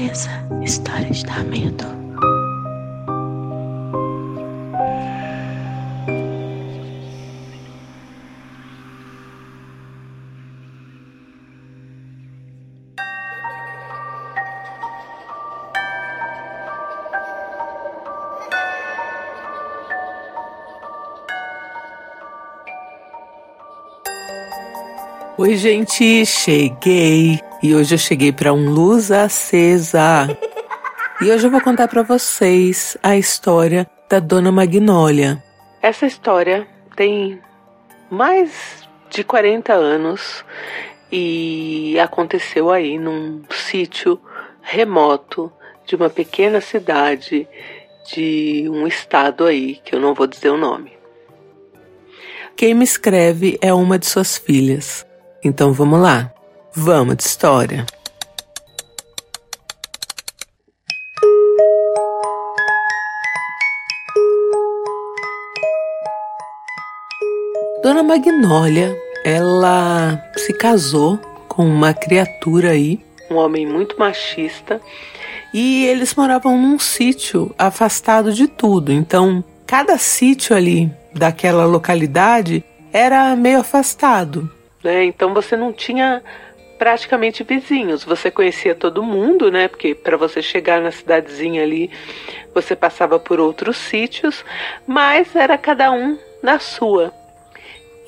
certeza, história de dar medo. Oi, gente, cheguei. E hoje eu cheguei para um luz acesa. E hoje eu vou contar para vocês a história da Dona Magnólia. Essa história tem mais de 40 anos e aconteceu aí num sítio remoto de uma pequena cidade de um estado aí, que eu não vou dizer o nome. Quem me escreve é uma de suas filhas. Então vamos lá. Vamos de história. Dona Magnólia, ela se casou com uma criatura aí, um homem muito machista, e eles moravam num sítio afastado de tudo. Então, cada sítio ali daquela localidade era meio afastado né? Então você não tinha praticamente vizinhos. Você conhecia todo mundo, né? Porque para você chegar na cidadezinha ali, você passava por outros sítios, mas era cada um na sua.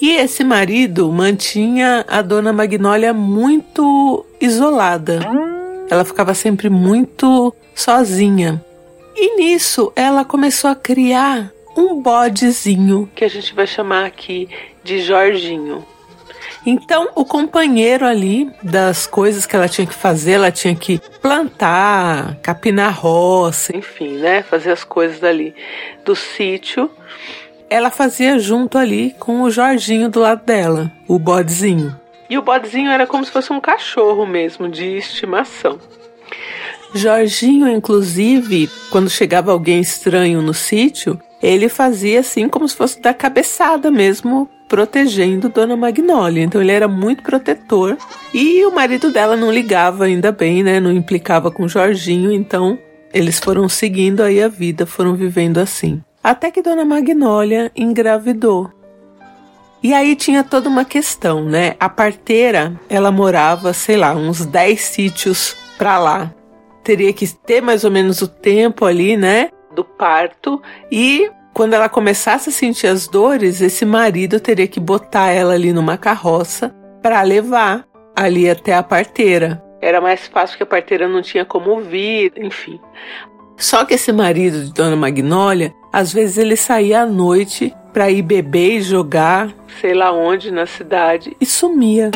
E esse marido mantinha a dona Magnólia muito isolada. Ela ficava sempre muito sozinha. E nisso ela começou a criar um bodezinho que a gente vai chamar aqui de Jorginho. Então, o companheiro ali das coisas que ela tinha que fazer, ela tinha que plantar, capinar roça, enfim, né? Fazer as coisas dali do sítio. Ela fazia junto ali com o Jorginho do lado dela, o bodezinho. E o bodezinho era como se fosse um cachorro mesmo, de estimação. Jorginho, inclusive, quando chegava alguém estranho no sítio, ele fazia assim como se fosse da cabeçada mesmo protegendo Dona Magnólia. Então ele era muito protetor. E o marido dela não ligava ainda bem, né? Não implicava com Jorginho, então eles foram seguindo aí a vida, foram vivendo assim. Até que Dona Magnólia engravidou. E aí tinha toda uma questão, né? A parteira, ela morava, sei lá, uns 10 sítios para lá. Teria que ter mais ou menos o tempo ali, né? Do parto e quando ela começasse a sentir as dores, esse marido teria que botar ela ali numa carroça para levar ali até a parteira. Era mais fácil que a parteira não tinha como vir, enfim. Só que esse marido de Dona Magnólia, às vezes ele saía à noite para ir beber e jogar, sei lá onde na cidade, e sumia.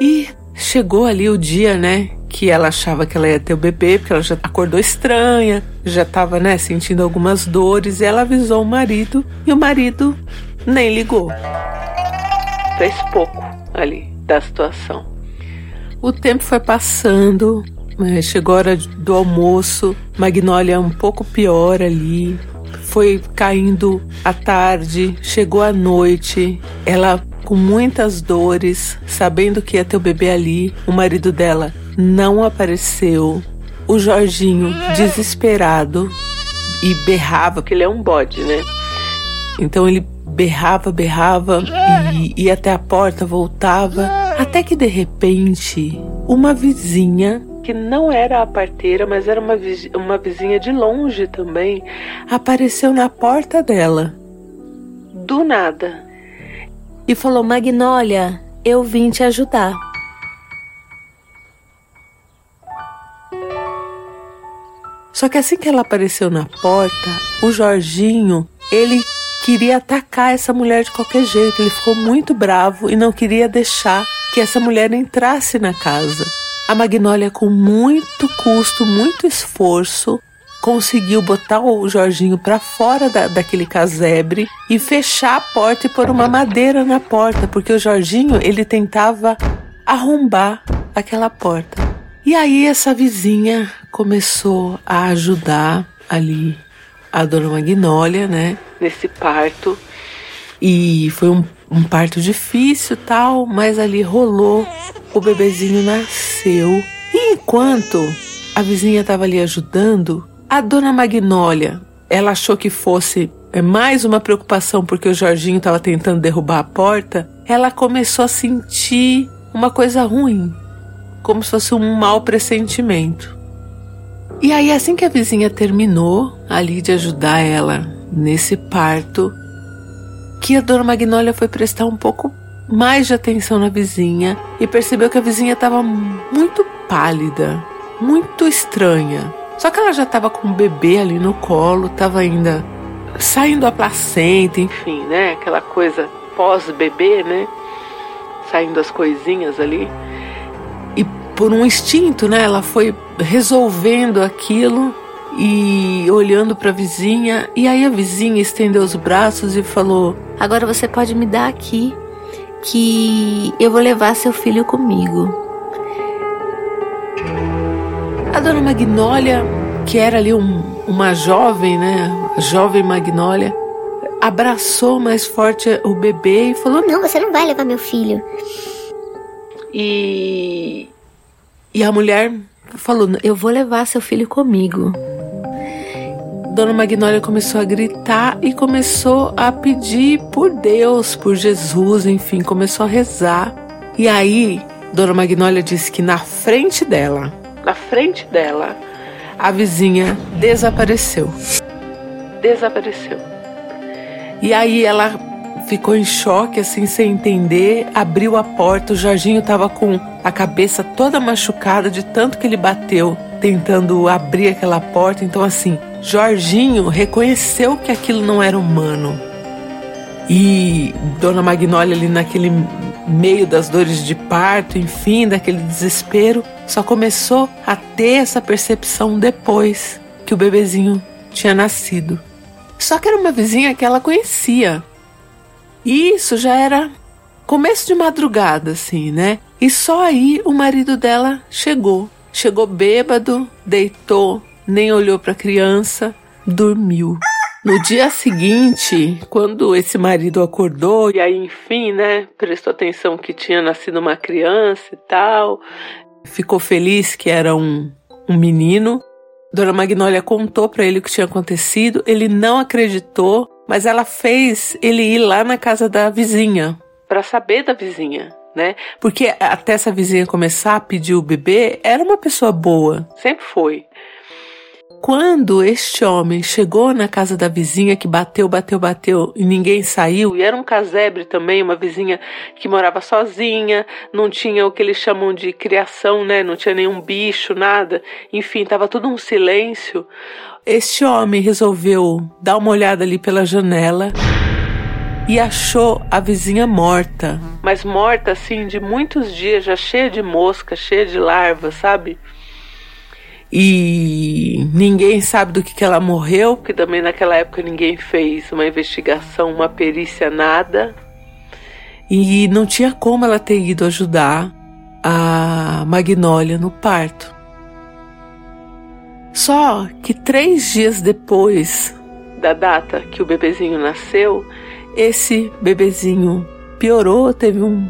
E chegou ali o dia, né, que ela achava que ela ia ter o bebê, porque ela já acordou estranha, já estava, né, sentindo algumas dores, e ela avisou o marido, e o marido nem ligou. Fez pouco ali da situação. O tempo foi passando, né, chegou a hora do almoço, Magnólia um pouco pior ali, foi caindo a tarde, chegou a noite, ela com muitas dores, sabendo que ia ter o bebê ali, o marido dela não apareceu. O Jorginho, desesperado, e berrava, porque ele é um bode, né? Então ele berrava, berrava e ia até a porta, voltava, até que de repente uma vizinha que não era a parteira, mas era uma, uma vizinha de longe também, apareceu na porta dela. Do nada. E falou: Magnólia, eu vim te ajudar. Só que assim que ela apareceu na porta, o Jorginho, ele queria atacar essa mulher de qualquer jeito. Ele ficou muito bravo e não queria deixar que essa mulher entrasse na casa. A Magnólia, com muito custo, muito esforço, conseguiu botar o Jorginho para fora da, daquele casebre e fechar a porta e pôr uma madeira na porta, porque o Jorginho ele tentava arrombar aquela porta. E aí essa vizinha começou a ajudar ali a dona Magnólia, né? Nesse parto. E foi um, um parto difícil tal, mas ali rolou, o bebezinho nasceu. E enquanto a vizinha estava ali ajudando, a dona Magnólia, ela achou que fosse é, mais uma preocupação porque o Jorginho estava tentando derrubar a porta, ela começou a sentir uma coisa ruim, como se fosse um mau pressentimento. E aí, assim que a vizinha terminou ali de ajudar ela nesse parto, que a dona Magnólia foi prestar um pouco mais de atenção na vizinha e percebeu que a vizinha estava muito pálida, muito estranha. Só que ela já estava com o bebê ali no colo, estava ainda saindo a placenta, enfim, né? Aquela coisa pós-bebê, né? Saindo as coisinhas ali. Por um instinto, né? Ela foi resolvendo aquilo e olhando para a vizinha. E aí a vizinha estendeu os braços e falou: Agora você pode me dar aqui, que eu vou levar seu filho comigo. A dona Magnólia, que era ali um, uma jovem, né? A jovem Magnólia, abraçou mais forte o bebê e falou: Não, você não vai levar meu filho. E. E a mulher falou: Eu vou levar seu filho comigo. Dona Magnólia começou a gritar e começou a pedir por Deus, por Jesus, enfim, começou a rezar. E aí, Dona Magnólia disse que na frente dela, na frente dela, a vizinha desapareceu. Desapareceu. E aí ela ficou em choque, assim, sem entender, abriu a porta. O Jorginho estava com a cabeça toda machucada de tanto que ele bateu tentando abrir aquela porta. Então, assim, Jorginho reconheceu que aquilo não era humano. E Dona Magnólia ali naquele meio das dores de parto, enfim, daquele desespero, só começou a ter essa percepção depois que o bebezinho tinha nascido. Só que era uma vizinha que ela conhecia. E isso já era começo de madrugada, assim, né? E só aí o marido dela chegou. Chegou bêbado, deitou, nem olhou para a criança, dormiu. No dia seguinte, quando esse marido acordou e aí, enfim, né, prestou atenção que tinha nascido uma criança e tal, ficou feliz que era um, um menino. Dona Magnólia contou para ele o que tinha acontecido. Ele não acreditou, mas ela fez ele ir lá na casa da vizinha para saber da vizinha, né? Porque até essa vizinha começar a pedir o bebê, era uma pessoa boa, sempre foi. Quando este homem chegou na casa da vizinha que bateu, bateu, bateu e ninguém saiu, e era um casebre também, uma vizinha que morava sozinha, não tinha o que eles chamam de criação, né? Não tinha nenhum bicho, nada. Enfim, estava tudo um silêncio. Este homem resolveu dar uma olhada ali pela janela e achou a vizinha morta, mas morta assim de muitos dias, já cheia de mosca, cheia de larvas, sabe? E ninguém sabe do que, que ela morreu, porque também naquela época ninguém fez uma investigação, uma perícia, nada. E não tinha como ela ter ido ajudar a Magnólia no parto. Só que três dias depois da data que o bebezinho nasceu, esse bebezinho piorou, teve um,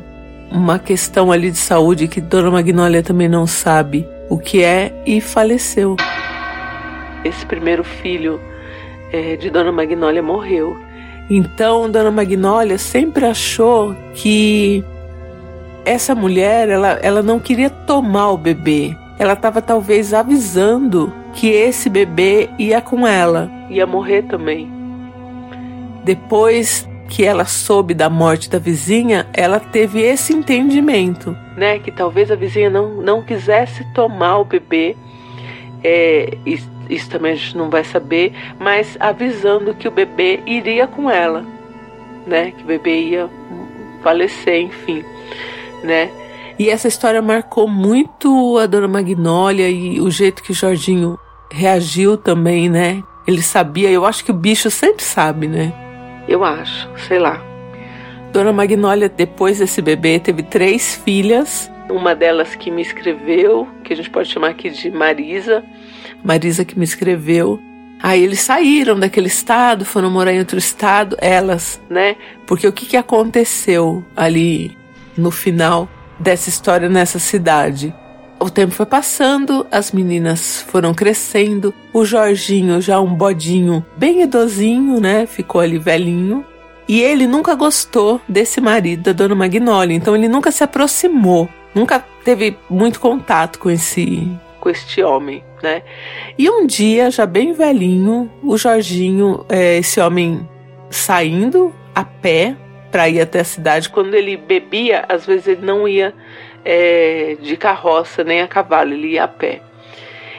uma questão ali de saúde que Dona Magnólia também não sabe o que é e faleceu. Esse primeiro filho é, de Dona Magnólia morreu. Então, Dona Magnólia sempre achou que essa mulher, ela, ela não queria tomar o bebê. Ela estava talvez avisando que esse bebê ia com ela, ia morrer também. Depois que ela soube da morte da vizinha, ela teve esse entendimento, né? Que talvez a vizinha não, não quisesse tomar o bebê. É, isso, isso também a gente não vai saber, mas avisando que o bebê iria com ela, né? Que o bebê ia falecer, enfim, né? E essa história marcou muito a Dona Magnólia e o jeito que o Jorginho reagiu também, né? Ele sabia, eu acho que o bicho sempre sabe, né? Eu acho, sei lá. Dona Magnólia, depois desse bebê, teve três filhas. Uma delas que me escreveu, que a gente pode chamar aqui de Marisa. Marisa que me escreveu. Aí eles saíram daquele estado, foram morar em outro estado, elas, né? Porque o que, que aconteceu ali no final dessa história nessa cidade? O tempo foi passando, as meninas foram crescendo, o Jorginho, já um bodinho bem idosinho, né? Ficou ali velhinho. E ele nunca gostou desse marido da dona Magnólia, então ele nunca se aproximou, nunca teve muito contato com esse com este homem, né? E um dia, já bem velhinho, o Jorginho, é, esse homem saindo a pé para ir até a cidade, quando ele bebia, às vezes ele não ia é, de carroça nem a cavalo, ele ia a pé.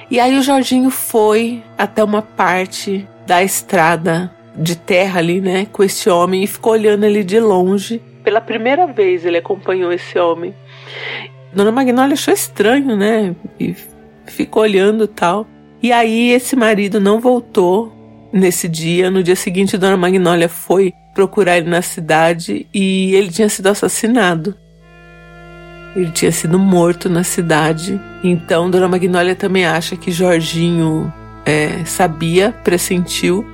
E aí o Jorginho foi até uma parte da estrada de terra ali, né, com esse homem e ficou olhando ele de longe. Pela primeira vez ele acompanhou esse homem. Dona Magnólia achou estranho, né? E ficou olhando tal. E aí esse marido não voltou nesse dia. No dia seguinte, Dona Magnólia foi procurar ele na cidade e ele tinha sido assassinado. Ele tinha sido morto na cidade. Então, Dona Magnólia também acha que Jorginho é, sabia, pressentiu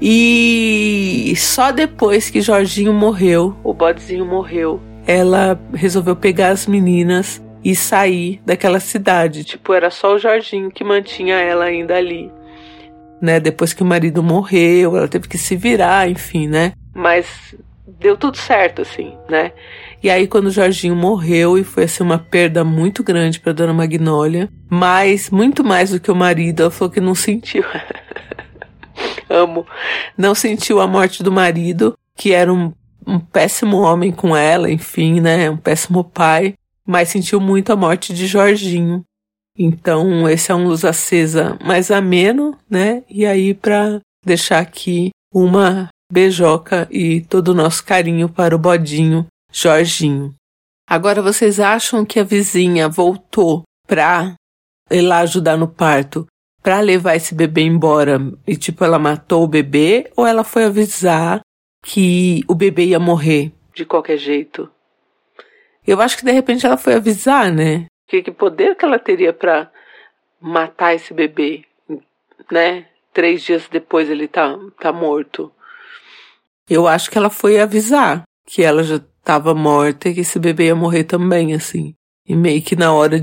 e só depois que Jorginho morreu, o bodezinho morreu, ela resolveu pegar as meninas e sair daquela cidade. Tipo, era só o Jorginho que mantinha ela ainda ali. Né? Depois que o marido morreu, ela teve que se virar, enfim, né? Mas deu tudo certo, assim, né? E aí, quando o Jorginho morreu, e foi assim uma perda muito grande para Dona Magnólia, mas muito mais do que o marido, ela falou que não sentiu. amo, não sentiu a morte do marido, que era um, um péssimo homem com ela, enfim, né? Um péssimo pai, mas sentiu muito a morte de Jorginho. Então, esse é um luz acesa mais ameno, né? E aí, para deixar aqui uma beijoca e todo o nosso carinho para o bodinho Jorginho. Agora, vocês acham que a vizinha voltou para ir lá ajudar no parto para levar esse bebê embora e tipo ela matou o bebê ou ela foi avisar que o bebê ia morrer de qualquer jeito? Eu acho que de repente ela foi avisar, né? Que, que poder que ela teria para matar esse bebê, né? Três dias depois ele tá, tá morto. Eu acho que ela foi avisar que ela já estava morta e que esse bebê ia morrer também, assim. E meio que na hora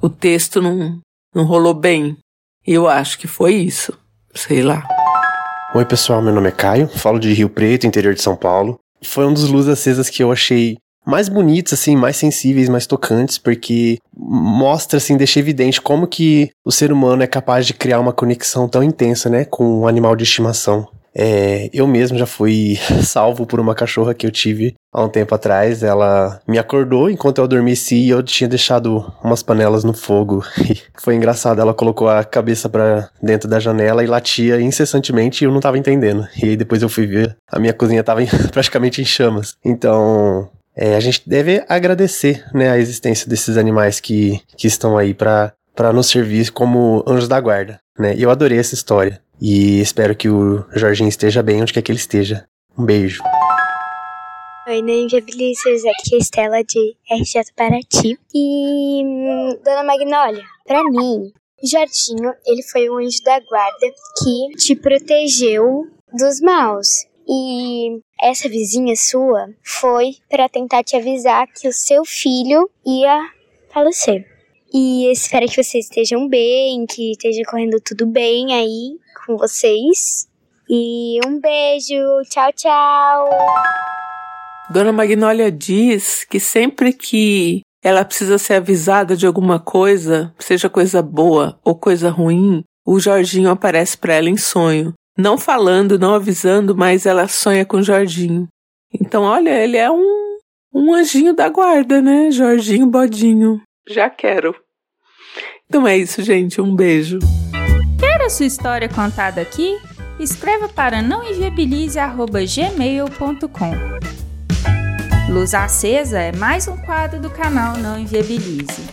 o texto não, não rolou bem. Eu acho que foi isso. Sei lá. Oi, pessoal. Meu nome é Caio. Falo de Rio Preto, interior de São Paulo. Foi um dos luzes acesas que eu achei mais bonitos, assim, mais sensíveis, mais tocantes, porque mostra, assim, deixa evidente como que o ser humano é capaz de criar uma conexão tão intensa, né, com um animal de estimação. É, eu mesmo já fui salvo por uma cachorra que eu tive há um tempo atrás. Ela me acordou enquanto eu adormeci e eu tinha deixado umas panelas no fogo. Foi engraçado, ela colocou a cabeça para dentro da janela e latia incessantemente e eu não tava entendendo. E aí depois eu fui ver, a minha cozinha tava praticamente em chamas. Então, é, a gente deve agradecer né, a existência desses animais que, que estão aí para nos servir como anjos da guarda. Né? E eu adorei essa história. E espero que o Jorginho esteja bem onde quer que ele esteja. Um beijo. Oi, Ney Viabilices, aqui é a Estela de RJ Paraty. E Dona Magnólia, para mim, Jorginho, ele foi um anjo da guarda que te protegeu dos maus. E essa vizinha sua foi para tentar te avisar que o seu filho ia falecer. E espero que vocês estejam bem, que esteja correndo tudo bem aí com vocês. E um beijo, tchau, tchau. Dona Magnólia diz que sempre que ela precisa ser avisada de alguma coisa, seja coisa boa ou coisa ruim, o Jorginho aparece para ela em sonho. Não falando, não avisando, mas ela sonha com o Jorginho. Então, olha, ele é um, um anjinho da guarda, né? Jorginho Bodinho. Já quero. Então é isso, gente. Um beijo. Quer a sua história contada aqui? Escreva para nãoenviabilize.gmail.com Luz Acesa é mais um quadro do canal Não Enviabilize.